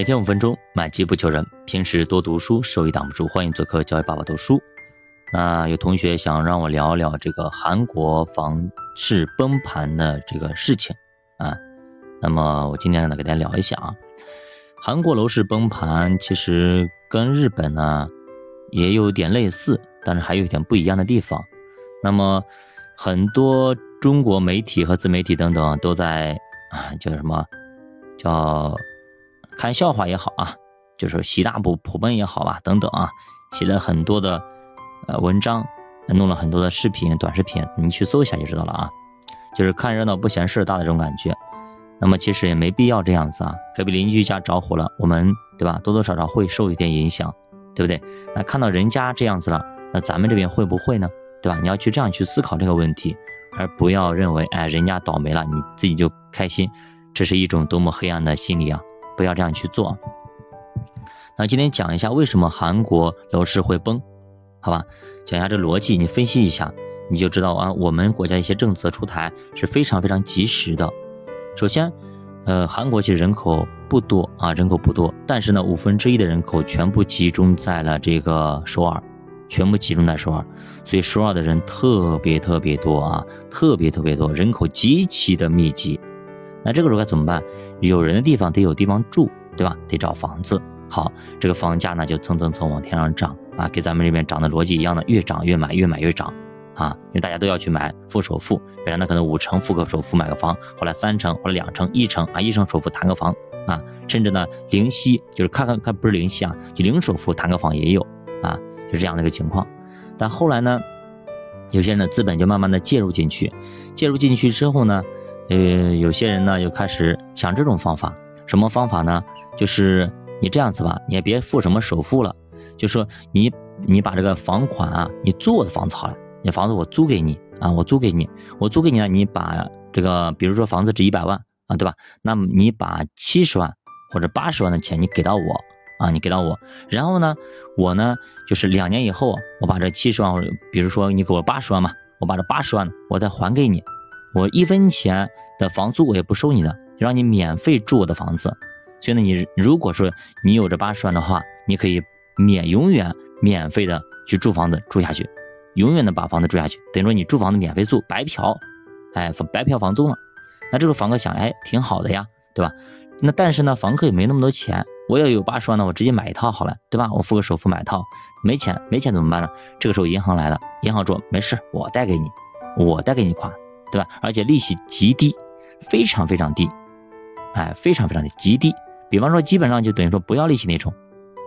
每天五分钟，买机不求人。平时多读书，收益挡不住。欢迎做客教育爸爸读书。那有同学想让我聊聊这个韩国房市崩盘的这个事情啊。那么我今天呢，给大家聊一下啊。韩国楼市崩盘其实跟日本呢也有点类似，但是还有一点不一样的地方。那么很多中国媒体和自媒体等等都在啊叫什么叫。看笑话也好啊，就是习大普普奔也好吧，等等啊，写了很多的呃文章，弄了很多的视频、短视频，你去搜一下就知道了啊。就是看热闹不嫌事大的这种感觉。那么其实也没必要这样子啊。隔壁邻居家着火了，我们对吧？多多少少会受一点影响，对不对？那看到人家这样子了，那咱们这边会不会呢？对吧？你要去这样去思考这个问题，而不要认为哎人家倒霉了，你自己就开心，这是一种多么黑暗的心理啊！不要这样去做。那今天讲一下为什么韩国楼市会崩，好吧？讲一下这逻辑，你分析一下，你就知道啊。我们国家一些政策出台是非常非常及时的。首先，呃，韩国其实人口不多啊，人口不多，但是呢，五分之一的人口全部集中在了这个首尔，全部集中在首尔，所以首尔的人特别特别多啊，特别特别多，人口极其的密集。那这个时候该怎么办？有人的地方得有地方住，对吧？得找房子。好，这个房价呢就蹭蹭蹭往天上涨啊，跟咱们这边涨的逻辑一样的，越涨越买，越买越涨啊。因为大家都要去买付首付，本来呢可能五成付个首付买个房，后来三成或者两成、一成啊，一成首付谈个房啊，甚至呢零息就是看看看不是零息啊，就零首付谈个房也有啊，就这样的一个情况。但后来呢，有些人的资本就慢慢的介入进去，介入进去之后呢。呃，有些人呢就开始想这种方法，什么方法呢？就是你这样子吧，你也别付什么首付了，就说你你把这个房款啊，你租我的房子好了，你房子我租给你啊，我租给你，我租给你了，你把这个，比如说房子值一百万啊，对吧？那么你把七十万或者八十万的钱你给到我啊，你给到我，然后呢，我呢就是两年以后，我把这七十万，比如说你给我八十万嘛，我把这八十万我再还给你。我一分钱的房租我也不收你的，让你免费住我的房子。所以呢，你如果说你有这八十万的话，你可以免永远免费的去住房子住下去，永远的把房子住下去，等于说你住房子免费住，白嫖，哎，白嫖房租了。那这个房客想，哎，挺好的呀，对吧？那但是呢，房客也没那么多钱，我要有八十万呢，我直接买一套好了，对吧？我付个首付买一套，没钱，没钱怎么办呢？这个时候银行来了，银行说没事，我贷给你，我贷给你款。对吧？而且利息极低，非常非常低，哎，非常非常的极低。比方说，基本上就等于说不要利息那种。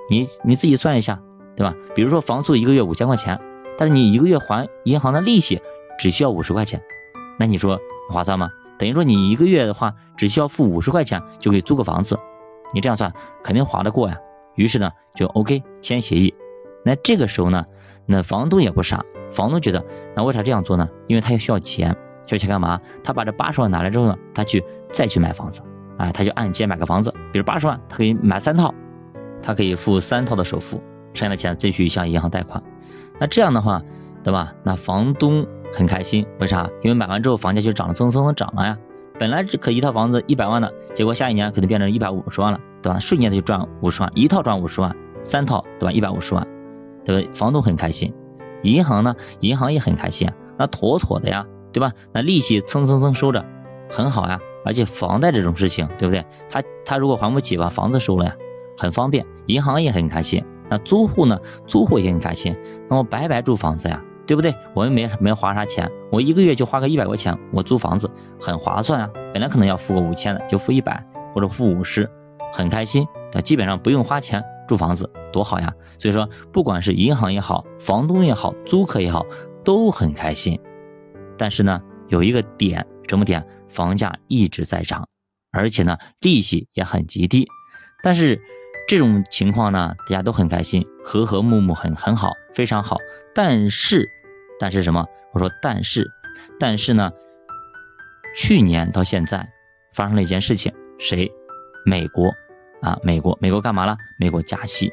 你你自己算一下，对吧？比如说房租一个月五千块钱，但是你一个月还银行的利息只需要五十块钱，那你说划算吗？等于说你一个月的话只需要付五十块钱就可以租个房子，你这样算肯定划得过呀。于是呢就 OK 签协议。那这个时候呢，那房东也不傻，房东觉得那为啥这样做呢？因为他也需要钱。就去干嘛？他把这八十万拿来之后呢，他去再去买房子，啊，他就按揭买个房子，比如八十万，他可以买三套，他可以付三套的首付，剩下的钱再去向银行贷款。那这样的话，对吧？那房东很开心，为啥？因为买完之后房价就涨了，蹭蹭蹭涨了呀。本来这可一套房子一百万的，结果下一年可能变成一百五十万了，对吧？瞬间他就赚五十万，一套赚五十万，三套对吧？一百五十万，对吧？房东很开心，银行呢，银行也很开心，那妥妥的呀。对吧？那利息蹭蹭蹭收着，很好呀。而且房贷这种事情，对不对？他他如果还不起，把房子收了呀，很方便。银行也很开心。那租户呢？租户也很开心。那我白白住房子呀，对不对？我又没没花啥钱，我一个月就花个一百块钱，我租房子很划算啊。本来可能要付个五千的，就付一百或者付五十，很开心。那基本上不用花钱住房子，多好呀。所以说，不管是银行也好，房东也好，租客也好，都很开心。但是呢，有一个点，什么点？房价一直在涨，而且呢，利息也很极低。但是这种情况呢，大家都很开心，和和睦睦，很很好，非常好。但是，但是什么？我说但是，但是呢，去年到现在发生了一件事情，谁？美国啊，美国，美国干嘛了？美国加息，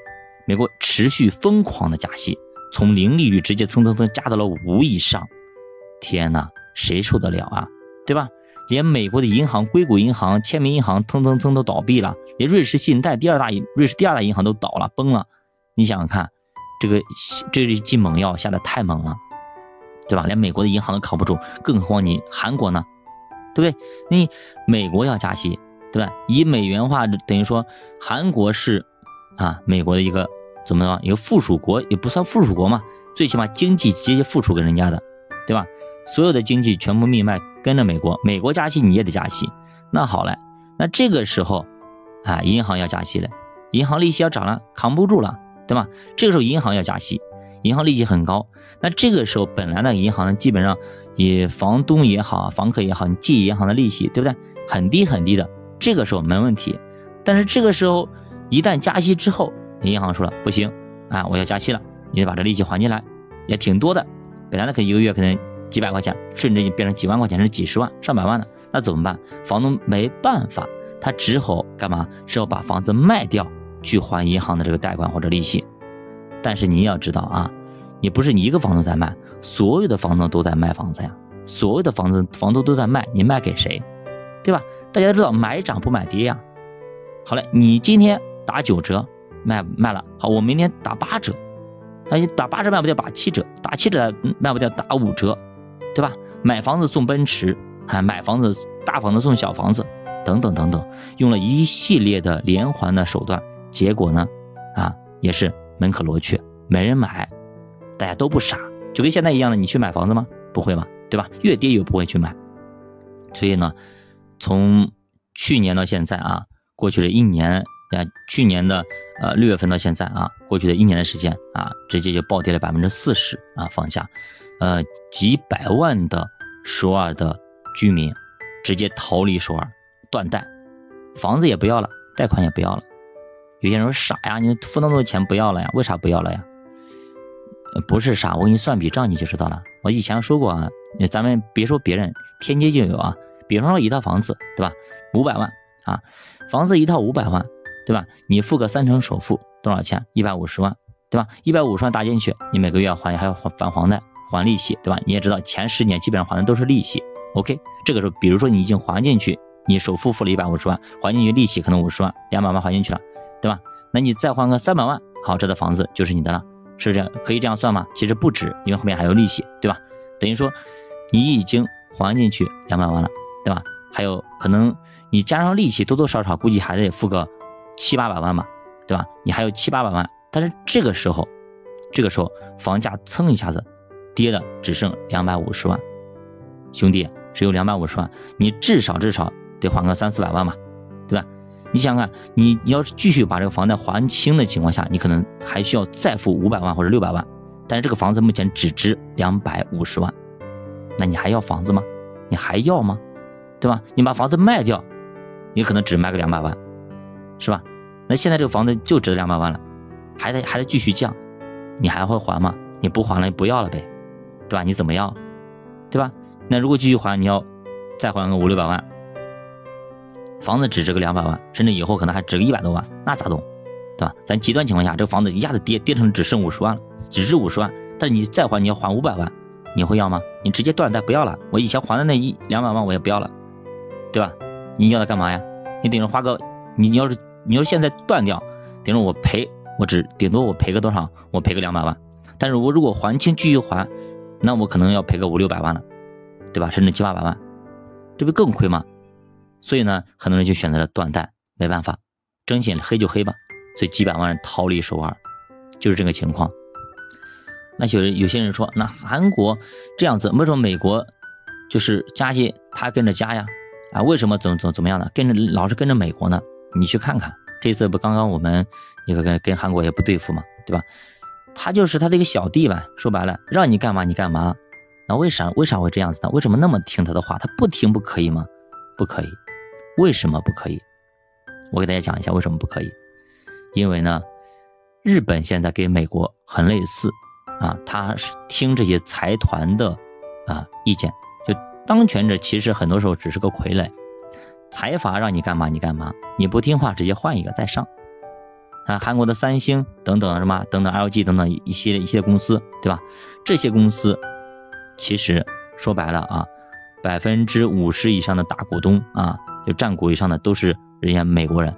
美国持续疯狂的加息，从零利率直接蹭蹭蹭加到了五以上。天哪，谁受得了啊？对吧？连美国的银行硅谷银行、签名银行，蹭蹭蹭都倒闭了，连瑞士信贷第二大瑞士第二大银行都倒了，崩了。你想想看，这个这剂猛药下的太猛了，对吧？连美国的银行都扛不住，更何况你韩国呢？对不对？你美国要加息，对吧？以美元化等于说韩国是啊，美国的一个怎么着？一个附属国也不算附属国嘛，最起码经济直接附属给人家的，对吧？所有的经济全部命脉跟着美国，美国加息你也得加息。那好嘞，那这个时候啊，银行要加息了，银行利息要涨了，扛不住了，对吧？这个时候银行要加息，银行利息很高。那这个时候本来呢，银行基本上以房东也好，房客也好，你借银行的利息，对不对？很低很低的，这个时候没问题。但是这个时候一旦加息之后，银行说了不行啊，我要加息了，你得把这利息还进来，也挺多的。本来呢，可一个月可能。几百块钱，瞬间就变成几万块钱，是几十万、上百万的，那怎么办？房东没办法，他只好干嘛？只好把房子卖掉去还银行的这个贷款或者利息。但是你要知道啊，你不是你一个房东在卖，所有的房东都在卖房子呀，所有的房子房东都在卖，你卖给谁？对吧？大家都知道买涨不买跌呀。好嘞，你今天打九折卖卖了，好，我明天打八折，那你，打八折卖不掉，打七折，打七折卖不掉，打五折。对吧？买房子送奔驰，啊，买房子大房子送小房子，等等等等，用了一系列的连环的手段，结果呢，啊，也是门可罗雀，没人买，大家都不傻，就跟现在一样的，你去买房子吗？不会吧，对吧？越跌越不会去买。所以呢，从去年到现在啊，过去了一年啊，去年的呃六月份到现在啊，过去的一年的时间啊，直接就暴跌了百分之四十啊，房价。呃，几百万的首尔的居民直接逃离首尔，断贷，房子也不要了，贷款也不要了。有些人说傻呀，你付那么多钱不要了呀？为啥不要了呀？不是傻，我给你算笔账你就知道了。我以前说过啊，咱们别说别人，天街就有啊。比方说一套房子，对吧？五百万啊，房子一套五百万，对吧？你付个三成首付多少钱？一百五十万，对吧？一百五十万搭进去，你每个月还还要还返房贷。还利息，对吧？你也知道，前十年基本上还的都是利息。OK，这个时候，比如说你已经还进去，你首付付了一百五十万，还进去利息可能五十万，两百万还进去了，对吧？那你再还个三百万，好，这套房子就是你的了，是这样，可以这样算吗？其实不止，因为后面还有利息，对吧？等于说你已经还进去两百万了，对吧？还有可能你加上利息，多多少少估计还得付个七八百万吧，对吧？你还有七八百万，但是这个时候，这个时候房价蹭一下子。跌的只剩两百五十万，兄弟，只有两百五十万，你至少至少得还个三四百万吧，对吧？你想想看，你你要是继续把这个房贷还清的情况下，你可能还需要再付五百万或者六百万，但是这个房子目前只值两百五十万，那你还要房子吗？你还要吗？对吧？你把房子卖掉，你可能只卖个两百万，是吧？那现在这个房子就值两百万了，还得还得继续降，你还会还吗？你不还了，你不要了呗。对吧？你怎么样？对吧？那如果继续还，你要再还个五六百万，房子只值个两百万，甚至以后可能还值个一百多万，那咋动？对吧？咱极端情况下，这个房子一下子跌跌成只剩五十万了，只值五十万，但是你再还，你要还五百万，你会要吗？你直接断贷不要了，我以前还的那一两百万我也不要了，对吧？你要它干嘛呀？你顶着花个，你你要是你要现在断掉，顶着我赔，我只顶多我赔个多少？我赔个两百万，但是我如果还清继续还。那我可能要赔个五六百万了，对吧？甚至七八百万，这不更亏吗？所以呢，很多人就选择了断贷，没办法，征信黑就黑吧。所以几百万人逃离首尔，就是这个情况。那有有些人说，那韩国这样子，为什么美国就是加息，他跟着加呀？啊，为什么怎么怎么怎么样呢？跟着老是跟着美国呢？你去看看，这次不刚刚我们那个跟跟韩国也不对付嘛，对吧？他就是他的一个小弟吧，说白了，让你干嘛你干嘛。那为啥为啥会这样子呢？为什么那么听他的话？他不听不可以吗？不可以。为什么不可以？我给大家讲一下为什么不可以。因为呢，日本现在跟美国很类似啊，他是听这些财团的啊意见。就当权者其实很多时候只是个傀儡，财阀让你干嘛你干嘛，你不听话直接换一个再上。啊，韩国的三星等等什么等等，LG 等等一系列一系列公司，对吧？这些公司其实说白了啊，百分之五十以上的大股东啊，就占股以上的都是人家美国人，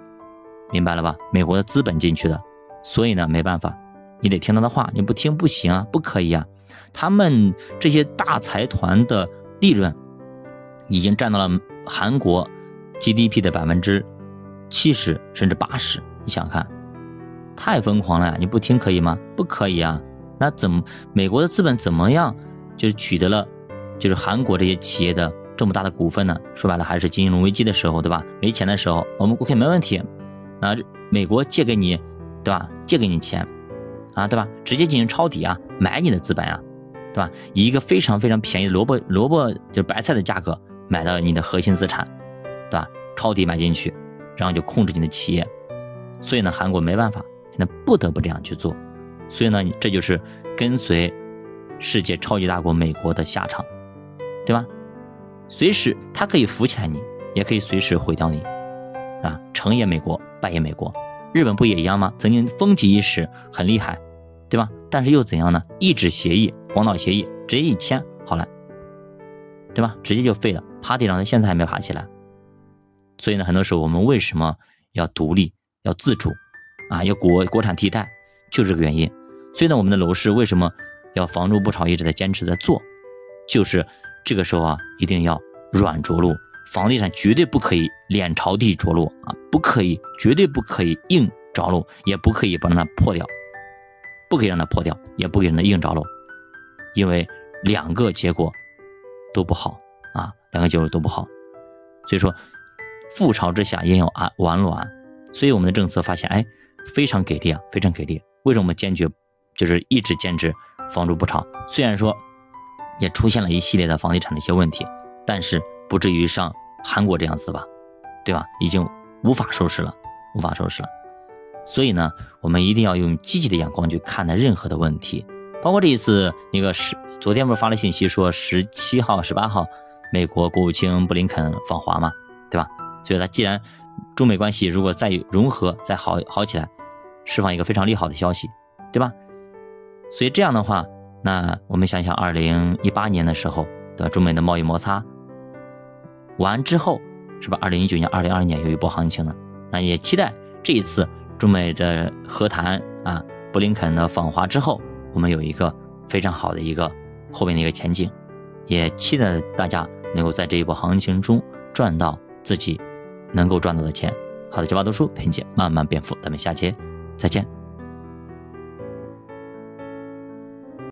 明白了吧？美国的资本进去的，所以呢，没办法，你得听他的话，你不听不行啊，不可以啊。他们这些大财团的利润已经占到了韩国 GDP 的百分之七十甚至八十，你想想看，太疯狂了呀！你不听可以吗？不可以啊。那怎么美国的资本怎么样就是取得了就是韩国这些企业的这么大的股份呢？说白了还是金融危机的时候，对吧？没钱的时候，我们 OK 没问题。那美国借给你，对吧？借给你钱啊，对吧？直接进行抄底啊，买你的资本啊。对吧？以一个非常非常便宜的萝卜萝卜就是白菜的价格买到你的核心资产，对吧？抄底买进去，然后就控制你的企业。所以呢，韩国没办法，现在不得不这样去做。所以呢，这就是跟随世界超级大国美国的下场，对吧？随时它可以扶起来你，也可以随时毁掉你。啊，成也美国，败也美国。日本不也一样吗？曾经风起一时，很厉害。对吧？但是又怎样呢？一纸协议，广岛协议直接一签，好了，对吧？直接就废了，趴地上，到现在还没爬起来。所以呢，很多时候我们为什么要独立、要自主啊？要国国产替代，就这个原因。所以呢，我们的楼市为什么要房住不炒，一直在坚持在做？就是这个时候啊，一定要软着陆，房地产绝对不可以脸朝地着陆啊，不可以，绝对不可以硬着陆，也不可以把它破掉。不可以让它破掉，也不可以让它硬着陆，因为两个结果都不好啊，两个结果都不好。所以说，覆巢之下焉有安完卵。所以我们的政策发现，哎，非常给力啊，非常给力。为什么坚决就是一直坚持房住不炒？虽然说也出现了一系列的房地产的一些问题，但是不至于像韩国这样子吧，对吧？已经无法收拾了，无法收拾了。所以呢，我们一定要用积极的眼光去看待任何的问题，包括这一次那个十昨天不是发了信息说十七号、十八号美国国务卿布林肯访华嘛，对吧？所以他既然中美关系如果再融合、再好好起来，释放一个非常利好的消息，对吧？所以这样的话，那我们想想，二零一八年的时候，对吧？中美的贸易摩擦完之后，是吧？二零一九年、二零二零年有一波行情呢，那也期待这一次。中美的和谈啊，布林肯的访华之后，我们有一个非常好的一个后面的一个前景，也期待大家能够在这一波行情中赚到自己能够赚到的钱。好的，九八读书陪你姐慢慢变富，咱们下期再见。